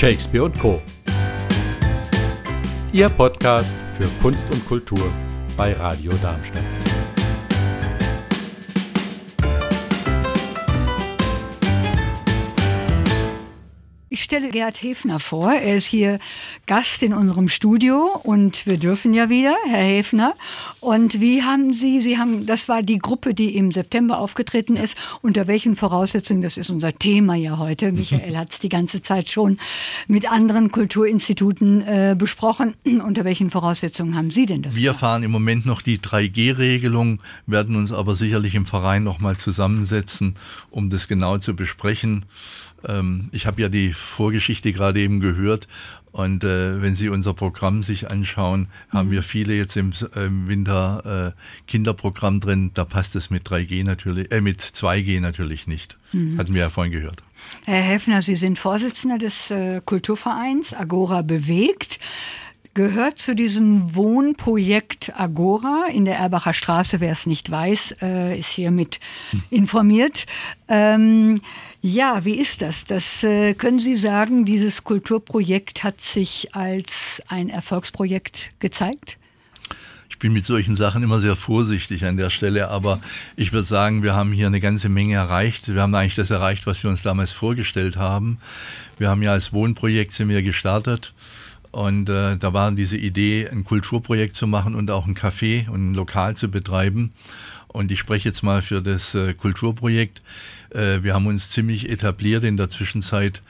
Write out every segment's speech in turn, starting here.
Shakespeare und Co. Ihr Podcast für Kunst und Kultur bei Radio Darmstadt. Ich stelle Gerhard Hefner vor. Er ist hier Gast in unserem Studio und wir dürfen ja wieder, Herr Hefner. Und wie haben Sie, Sie haben, das war die Gruppe, die im September aufgetreten ist. Unter welchen Voraussetzungen, das ist unser Thema ja heute. Michael hat es die ganze Zeit schon mit anderen Kulturinstituten äh, besprochen. Unter welchen Voraussetzungen haben Sie denn das? Wir gemacht? fahren im Moment noch die 3G-Regelung, werden uns aber sicherlich im Verein nochmal zusammensetzen, um das genau zu besprechen. Ähm, ich habe ja die Vorgeschichte gerade eben gehört und äh, wenn Sie unser Programm sich anschauen, mhm. haben wir viele jetzt im, im Winter äh, Kinderprogramm drin. Da passt es mit 3G natürlich, äh, mit 2G natürlich nicht. Mhm. Hatten wir ja vorhin gehört. Herr Heffner, Sie sind Vorsitzender des äh, Kulturvereins Agora bewegt gehört zu diesem Wohnprojekt Agora in der Erbacher Straße. Wer es nicht weiß, äh, ist hiermit informiert. Ähm, ja, wie ist das? Das äh, können Sie sagen, dieses Kulturprojekt hat sich als ein Erfolgsprojekt gezeigt? Ich bin mit solchen Sachen immer sehr vorsichtig an der Stelle, aber ich würde sagen, wir haben hier eine ganze Menge erreicht. Wir haben eigentlich das erreicht, was wir uns damals vorgestellt haben. Wir haben ja als Wohnprojekt sind wir gestartet und äh, da war diese Idee, ein Kulturprojekt zu machen und auch ein Café und ein Lokal zu betreiben. Und ich spreche jetzt mal für das äh, Kulturprojekt. Äh, wir haben uns ziemlich etabliert in der Zwischenzeit.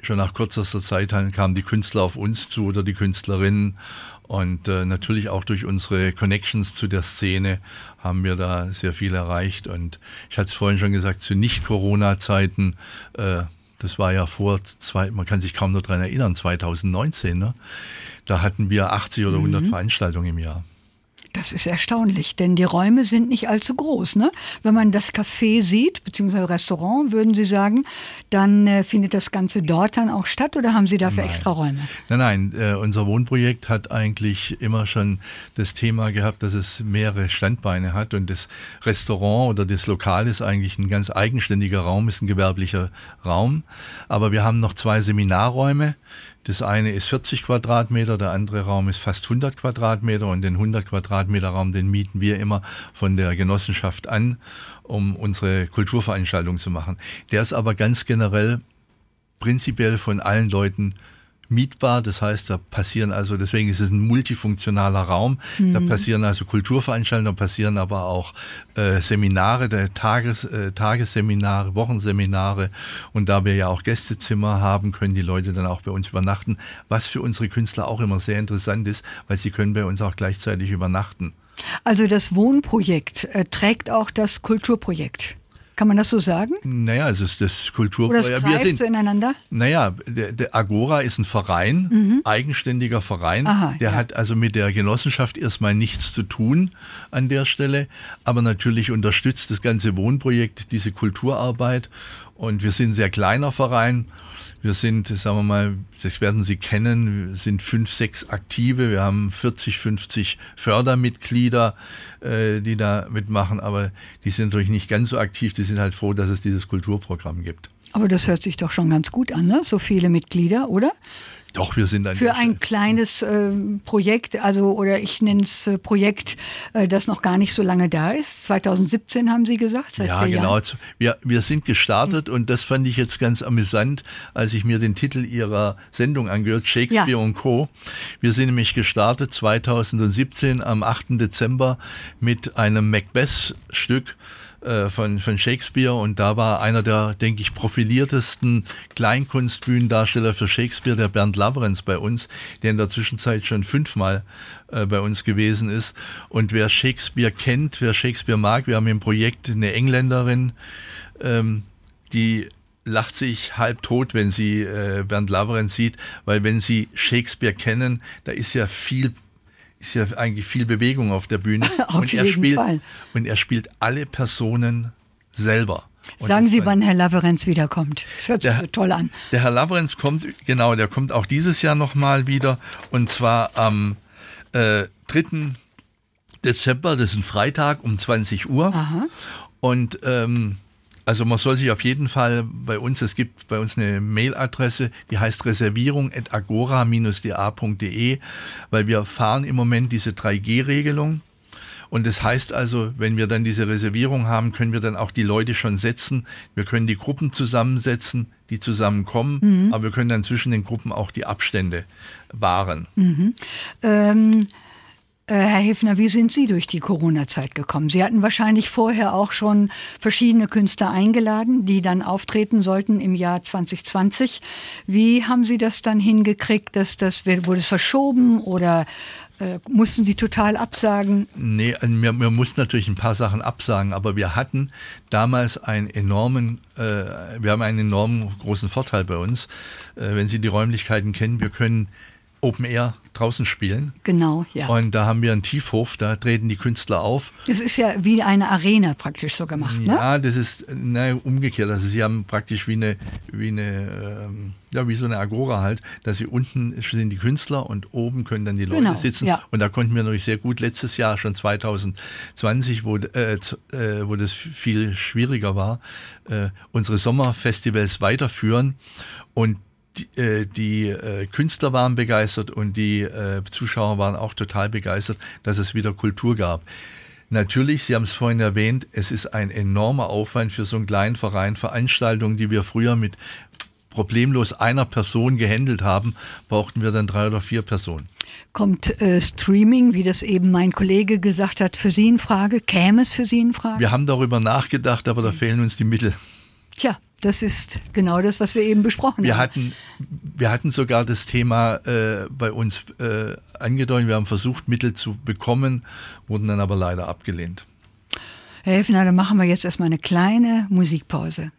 Schon nach kürzester Zeit kamen die Künstler auf uns zu oder die Künstlerinnen. Und äh, natürlich auch durch unsere Connections zu der Szene haben wir da sehr viel erreicht. Und ich hatte es vorhin schon gesagt, zu Nicht-Corona-Zeiten, äh, das war ja vor zwei, man kann sich kaum noch dran erinnern, 2019, ne? da hatten wir 80 oder 100 mhm. Veranstaltungen im Jahr. Das ist erstaunlich, denn die Räume sind nicht allzu groß. Ne? Wenn man das Café sieht, beziehungsweise Restaurant, würden Sie sagen, dann äh, findet das Ganze dort dann auch statt oder haben Sie dafür nein. extra Räume? Nein, nein, äh, unser Wohnprojekt hat eigentlich immer schon das Thema gehabt, dass es mehrere Standbeine hat und das Restaurant oder das Lokal ist eigentlich ein ganz eigenständiger Raum, ist ein gewerblicher Raum. Aber wir haben noch zwei Seminarräume, das eine ist 40 Quadratmeter, der andere Raum ist fast 100 Quadratmeter und den 100 Quadratmeter Raum, den mieten wir immer von der Genossenschaft an, um unsere Kulturveranstaltung zu machen. Der ist aber ganz generell prinzipiell von allen Leuten mietbar. Das heißt, da passieren also, deswegen ist es ein multifunktionaler Raum. Mhm. Da passieren also Kulturveranstaltungen, da passieren aber auch äh, Seminare, der Tages, äh, Tagesseminare, Wochenseminare. Und da wir ja auch Gästezimmer haben, können die Leute dann auch bei uns übernachten, was für unsere Künstler auch immer sehr interessant ist, weil sie können bei uns auch gleichzeitig übernachten. Also das Wohnprojekt äh, trägt auch das Kulturprojekt. Kann man das so sagen? Naja, es ist das Kultur. Oder es wir sind, so ineinander? Naja, der, der Agora ist ein Verein, mhm. eigenständiger Verein. Aha, der ja. hat also mit der Genossenschaft erstmal nichts zu tun an der Stelle, aber natürlich unterstützt das ganze Wohnprojekt diese Kulturarbeit. Und wir sind ein sehr kleiner Verein wir sind, sagen wir mal, das werden Sie kennen, sind fünf, sechs Aktive. Wir haben 40, 50 Fördermitglieder, äh, die da mitmachen, aber die sind natürlich nicht ganz so aktiv. Die sind halt froh, dass es dieses Kulturprogramm gibt. Aber das hört sich doch schon ganz gut an, ne? So viele Mitglieder, oder? Doch, wir sind ein für ein kleines äh, Projekt, also oder ich nenne es äh, Projekt, äh, das noch gar nicht so lange da ist. 2017 haben Sie gesagt. Seit ja, genau. Jahren. Wir, wir sind gestartet mhm. und das fand ich jetzt ganz amüsant, als ich mir den Titel Ihrer Sendung angehört, Shakespeare ja. und Co. Wir sind nämlich gestartet 2017 am 8. Dezember mit einem Macbeth-Stück äh, von, von Shakespeare und da war einer der, denke ich, profiliertesten Kleinkunstbühnendarsteller für Shakespeare, der Bernd Laverenz bei uns, der in der Zwischenzeit schon fünfmal äh, bei uns gewesen ist. Und wer Shakespeare kennt, wer Shakespeare mag, wir haben im Projekt eine Engländerin, ähm, die lacht sich halb tot, wenn sie äh, Bernd Laverenz sieht, weil wenn sie Shakespeare kennen, da ist ja viel ist ja eigentlich viel Bewegung auf der Bühne. auf und jeden er spielt, Fall. Und er spielt alle Personen selber. Und Sagen Sie, wann Herr Laverenz wiederkommt. Das hört sich so toll an. Der Herr Laverenz kommt, genau, der kommt auch dieses Jahr nochmal wieder. Und zwar am äh, 3. Dezember, das ist ein Freitag um 20 Uhr. Aha. Und ähm, Also man soll sich auf jeden Fall bei uns, es gibt bei uns eine Mailadresse, die heißt reservierung.agora-da.de, weil wir fahren im Moment diese 3G-Regelung. Und das heißt also, wenn wir dann diese Reservierung haben, können wir dann auch die Leute schon setzen. Wir können die Gruppen zusammensetzen, die zusammenkommen, mhm. aber wir können dann zwischen den Gruppen auch die Abstände wahren. Mhm. Ähm äh, Herr Hefner, wie sind Sie durch die Corona-Zeit gekommen? Sie hatten wahrscheinlich vorher auch schon verschiedene Künstler eingeladen, die dann auftreten sollten im Jahr 2020. Wie haben Sie das dann hingekriegt, dass das wurde es verschoben oder äh, mussten Sie total absagen? Nee, äh, wir, wir, mussten natürlich ein paar Sachen absagen, aber wir hatten damals einen enormen, äh, wir haben einen enormen großen Vorteil bei uns. Äh, wenn Sie die Räumlichkeiten kennen, wir können Open Air draußen spielen. Genau, ja. Und da haben wir einen Tiefhof, da treten die Künstler auf. Das ist ja wie eine Arena praktisch so gemacht, ne? Ja, das ist na, umgekehrt. Also sie haben praktisch wie eine, wie eine, ähm, ja, wie so eine Agora halt, dass sie unten sind die Künstler und oben können dann die Leute genau, sitzen. Ja. Und da konnten wir natürlich sehr gut letztes Jahr, schon 2020, wo, äh, äh, wo das viel schwieriger war, äh, unsere Sommerfestivals weiterführen. Und die, äh, die äh, Künstler waren begeistert und die äh, Zuschauer waren auch total begeistert, dass es wieder Kultur gab. Natürlich, Sie haben es vorhin erwähnt, es ist ein enormer Aufwand für so einen kleinen Verein. Veranstaltungen, die wir früher mit problemlos einer Person gehandelt haben, brauchten wir dann drei oder vier Personen. Kommt äh, Streaming, wie das eben mein Kollege gesagt hat, für Sie in Frage? Käme es für Sie in Frage? Wir haben darüber nachgedacht, aber da fehlen uns die Mittel. Tja, das ist genau das, was wir eben besprochen wir haben. Hatten, wir hatten sogar das Thema äh, bei uns äh, angedeutet. Wir haben versucht, Mittel zu bekommen, wurden dann aber leider abgelehnt. Herr Helfner, dann machen wir jetzt erstmal eine kleine Musikpause.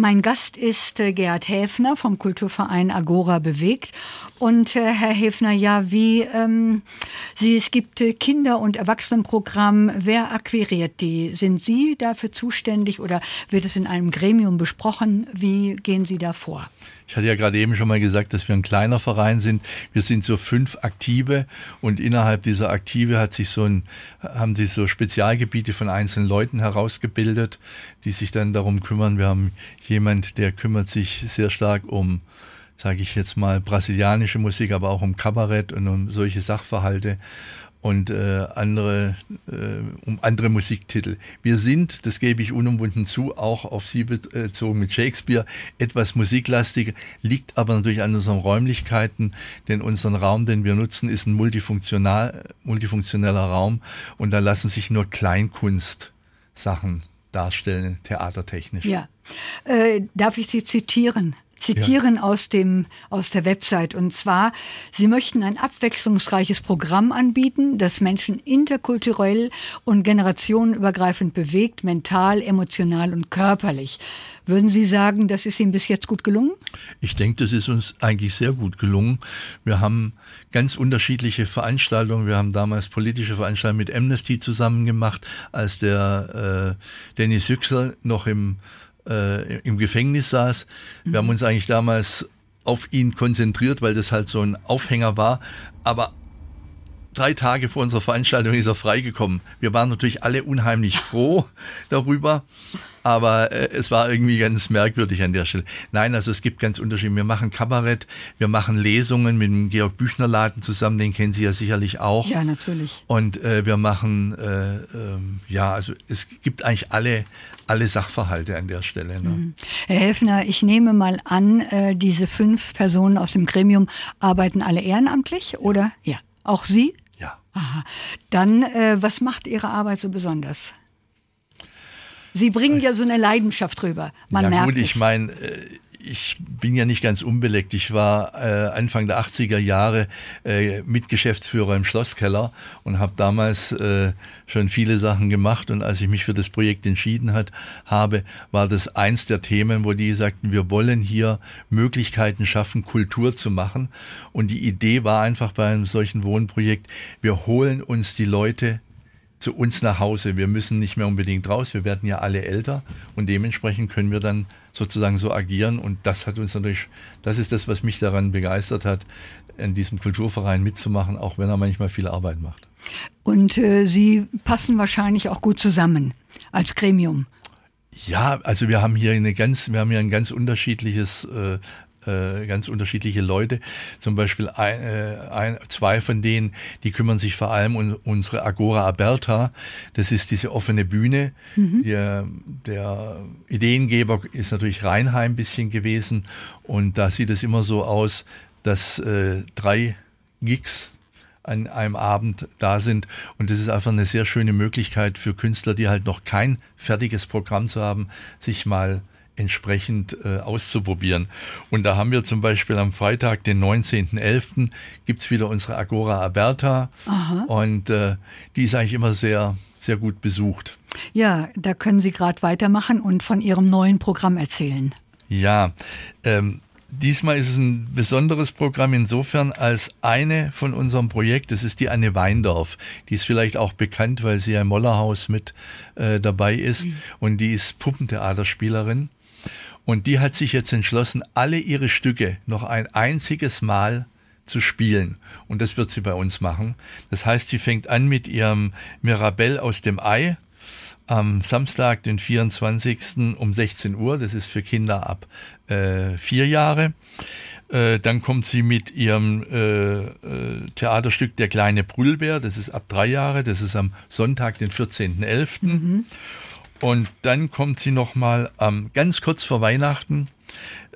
Mein Gast ist äh, Gerhard Häfner vom Kulturverein Agora bewegt. Und äh, Herr Häfner, ja, wie ähm, Sie, es gibt äh, Kinder- und Erwachsenenprogramm. Wer akquiriert die? Sind Sie dafür zuständig oder wird es in einem Gremium besprochen? Wie gehen Sie da vor? Ich hatte ja gerade eben schon mal gesagt, dass wir ein kleiner Verein sind. Wir sind so fünf Aktive und innerhalb dieser Aktive hat sich so ein, haben sich so Spezialgebiete von einzelnen Leuten herausgebildet, die sich dann darum kümmern. Wir haben jemand, der kümmert sich sehr stark um sage ich jetzt mal, brasilianische Musik, aber auch um Kabarett und um solche Sachverhalte und äh, andere äh, um andere Musiktitel. Wir sind, das gebe ich unumwunden zu, auch auf Sie bezogen mit Shakespeare etwas musiklastiger, liegt aber natürlich an unseren Räumlichkeiten, denn unseren Raum, den wir nutzen, ist ein multifunktional, multifunktioneller Raum und da lassen sich nur Kleinkunst-Sachen darstellen, theatertechnisch. Ja. Äh, darf ich Sie zitieren? Zitieren ja. aus, dem, aus der Website. Und zwar, Sie möchten ein abwechslungsreiches Programm anbieten, das Menschen interkulturell und generationenübergreifend bewegt, mental, emotional und körperlich. Würden Sie sagen, das ist Ihnen bis jetzt gut gelungen? Ich denke, das ist uns eigentlich sehr gut gelungen. Wir haben ganz unterschiedliche Veranstaltungen. Wir haben damals politische Veranstaltungen mit Amnesty zusammen gemacht, als der äh, Dennis Yüksel noch im äh, im Gefängnis saß. Wir haben uns eigentlich damals auf ihn konzentriert, weil das halt so ein Aufhänger war. Aber drei Tage vor unserer Veranstaltung ist er freigekommen. Wir waren natürlich alle unheimlich froh darüber, aber äh, es war irgendwie ganz merkwürdig an der Stelle. Nein, also es gibt ganz Unterschiede. Wir machen Kabarett, wir machen Lesungen mit dem Georg Büchner Laden zusammen, den kennen Sie ja sicherlich auch. Ja, natürlich. Und äh, wir machen, äh, ähm, ja, also es gibt eigentlich alle, alle Sachverhalte an der Stelle. Ne? Mhm. Herr Helfner, ich nehme mal an, äh, diese fünf Personen aus dem Gremium arbeiten alle ehrenamtlich, oder? Ja. Auch Sie? Ja. Aha. Dann, äh, was macht Ihre Arbeit so besonders? Sie bringen ja so eine Leidenschaft rüber. Man ja, merkt gut, ich meine, äh, ich bin ja nicht ganz unbeleckt. Ich war äh, Anfang der 80er Jahre äh, Mitgeschäftsführer im Schlosskeller und habe damals äh, schon viele Sachen gemacht. Und als ich mich für das Projekt entschieden hat, habe, war das eins der Themen, wo die sagten, wir wollen hier Möglichkeiten schaffen, Kultur zu machen. Und die Idee war einfach bei einem solchen Wohnprojekt, wir holen uns die Leute zu uns nach Hause. Wir müssen nicht mehr unbedingt raus, wir werden ja alle älter und dementsprechend können wir dann sozusagen so agieren und das hat uns natürlich, das ist das, was mich daran begeistert hat, in diesem Kulturverein mitzumachen, auch wenn er manchmal viel Arbeit macht. Und äh, Sie passen wahrscheinlich auch gut zusammen als Gremium. Ja, also wir haben hier eine ganz, wir haben hier ein ganz unterschiedliches äh, äh, ganz unterschiedliche Leute. Zum Beispiel ein, äh, ein, zwei von denen, die kümmern sich vor allem um unsere Agora Aberta. Das ist diese offene Bühne. Mhm. Der, der Ideengeber ist natürlich Reinheim ein bisschen gewesen. Und da sieht es immer so aus, dass äh, drei Gigs an einem Abend da sind. Und das ist einfach eine sehr schöne Möglichkeit für Künstler, die halt noch kein fertiges Programm zu haben, sich mal entsprechend äh, auszuprobieren. Und da haben wir zum Beispiel am Freitag, den 19.11., gibt es wieder unsere Agora Aberta. Aha. Und äh, die ist eigentlich immer sehr, sehr gut besucht. Ja, da können Sie gerade weitermachen und von Ihrem neuen Programm erzählen. Ja, ähm, Diesmal ist es ein besonderes Programm insofern, als eine von unserem Projekt, das ist die Anne Weindorf. Die ist vielleicht auch bekannt, weil sie ja im Mollerhaus mit äh, dabei ist mhm. und die ist Puppentheaterspielerin. Und die hat sich jetzt entschlossen, alle ihre Stücke noch ein einziges Mal zu spielen. Und das wird sie bei uns machen. Das heißt, sie fängt an mit ihrem Mirabelle aus dem Ei am Samstag, den 24. um 16 Uhr. Das ist für Kinder ab äh, vier Jahre. Äh, dann kommt sie mit ihrem äh, äh, Theaterstück Der kleine Brüllbär. Das ist ab drei Jahre. Das ist am Sonntag, den 14.11. Mhm. Und dann kommt sie nochmal ähm, ganz kurz vor Weihnachten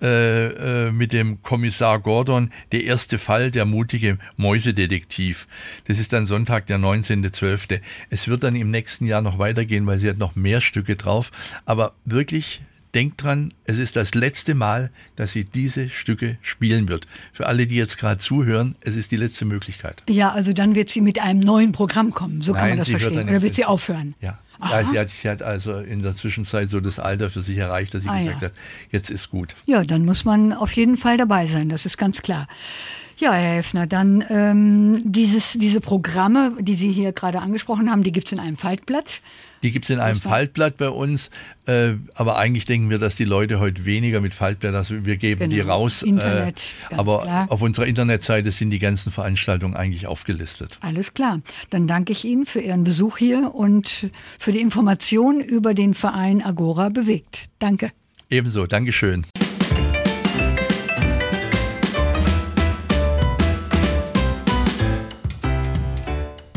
äh, äh, mit dem Kommissar Gordon, der erste Fall, der mutige Mäusedetektiv. Das ist dann Sonntag, der 19.12. Es wird dann im nächsten Jahr noch weitergehen, weil sie hat noch mehr Stücke drauf. Aber wirklich denkt dran, es ist das letzte Mal, dass sie diese Stücke spielen wird. Für alle, die jetzt gerade zuhören, es ist die letzte Möglichkeit. Ja, also dann wird sie mit einem neuen Programm kommen, so Nein, kann man das verstehen. Oder wird sie aufhören? Ja. Ja, sie hat, sie hat also in der Zwischenzeit so das Alter für sich erreicht, dass sie ah, gesagt ja. hat, jetzt ist gut. Ja, dann muss man auf jeden Fall dabei sein, das ist ganz klar. Ja, Herr Hefner, dann ähm, dieses, diese Programme, die Sie hier gerade angesprochen haben, die gibt es in einem Faltblatt. Die gibt es in einem Faltblatt bei uns, äh, aber eigentlich denken wir, dass die Leute heute weniger mit Faltblatt, also wir geben genau. die raus. Äh, Internet, äh, aber klar. auf unserer Internetseite sind die ganzen Veranstaltungen eigentlich aufgelistet. Alles klar. Dann danke ich Ihnen für Ihren Besuch hier und für die Information über den Verein Agora bewegt. Danke. Ebenso, Dankeschön.